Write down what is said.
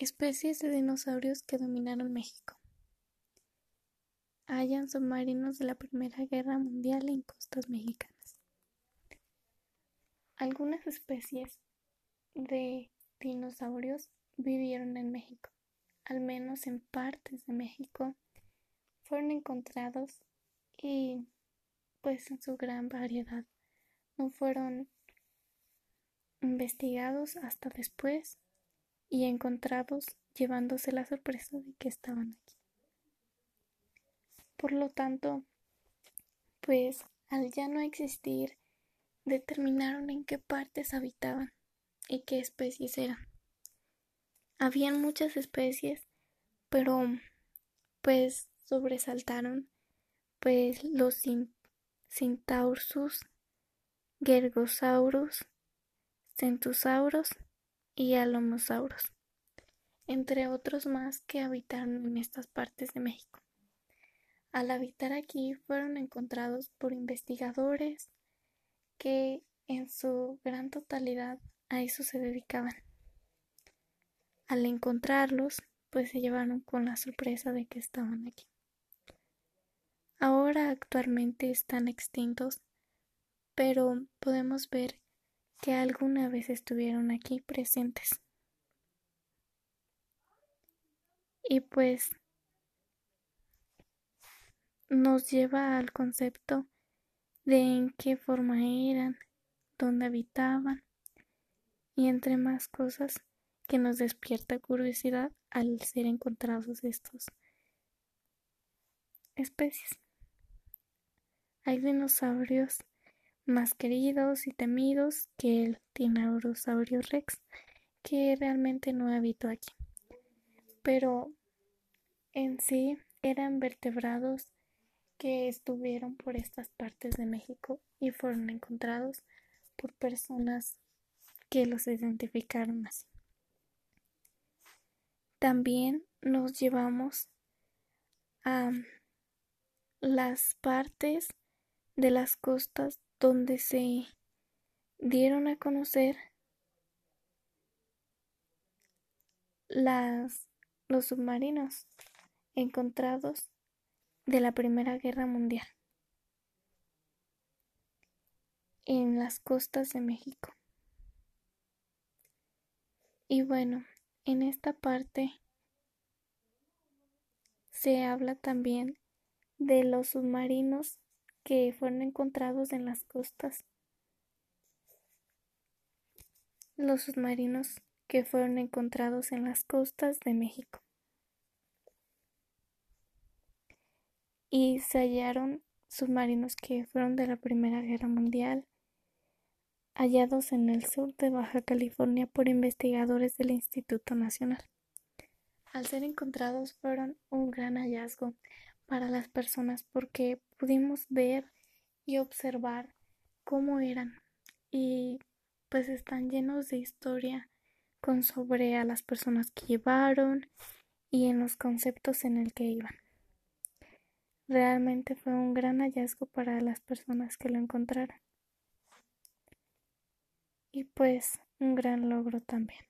Especies de dinosaurios que dominaron México. Hallan submarinos de la Primera Guerra Mundial en costas mexicanas. Algunas especies de dinosaurios vivieron en México, al menos en partes de México, fueron encontrados y pues en su gran variedad no fueron investigados hasta después y encontrados llevándose la sorpresa de que estaban aquí. Por lo tanto, pues al ya no existir, determinaron en qué partes habitaban y qué especies eran. Habían muchas especies, pero pues sobresaltaron pues los Cintaursus, Gergosaurus, Centusauros y Alomosauros, entre otros más que habitaron en estas partes de México. Al habitar aquí fueron encontrados por investigadores que en su gran totalidad a eso se dedicaban. Al encontrarlos, pues se llevaron con la sorpresa de que estaban aquí. Ahora actualmente están extintos, pero podemos ver que alguna vez estuvieron aquí presentes. Y pues nos lleva al concepto de en qué forma eran, dónde habitaban y entre más cosas que nos despierta curiosidad al ser encontrados estos especies. Hay dinosaurios más queridos y temidos que el Tyrannosaurio rex, que realmente no habitó aquí. Pero en sí eran vertebrados que estuvieron por estas partes de México y fueron encontrados por personas que los identificaron así. También nos llevamos a las partes de las costas donde se dieron a conocer las, los submarinos encontrados de la Primera Guerra Mundial en las costas de México. Y bueno, en esta parte se habla también de los submarinos que fueron encontrados en las costas. Los submarinos que fueron encontrados en las costas de México. Y se hallaron submarinos que fueron de la Primera Guerra Mundial, hallados en el sur de Baja California por investigadores del Instituto Nacional. Al ser encontrados fueron un gran hallazgo para las personas porque pudimos ver y observar cómo eran y pues están llenos de historia con sobre a las personas que llevaron y en los conceptos en el que iban. Realmente fue un gran hallazgo para las personas que lo encontraron. Y pues un gran logro también.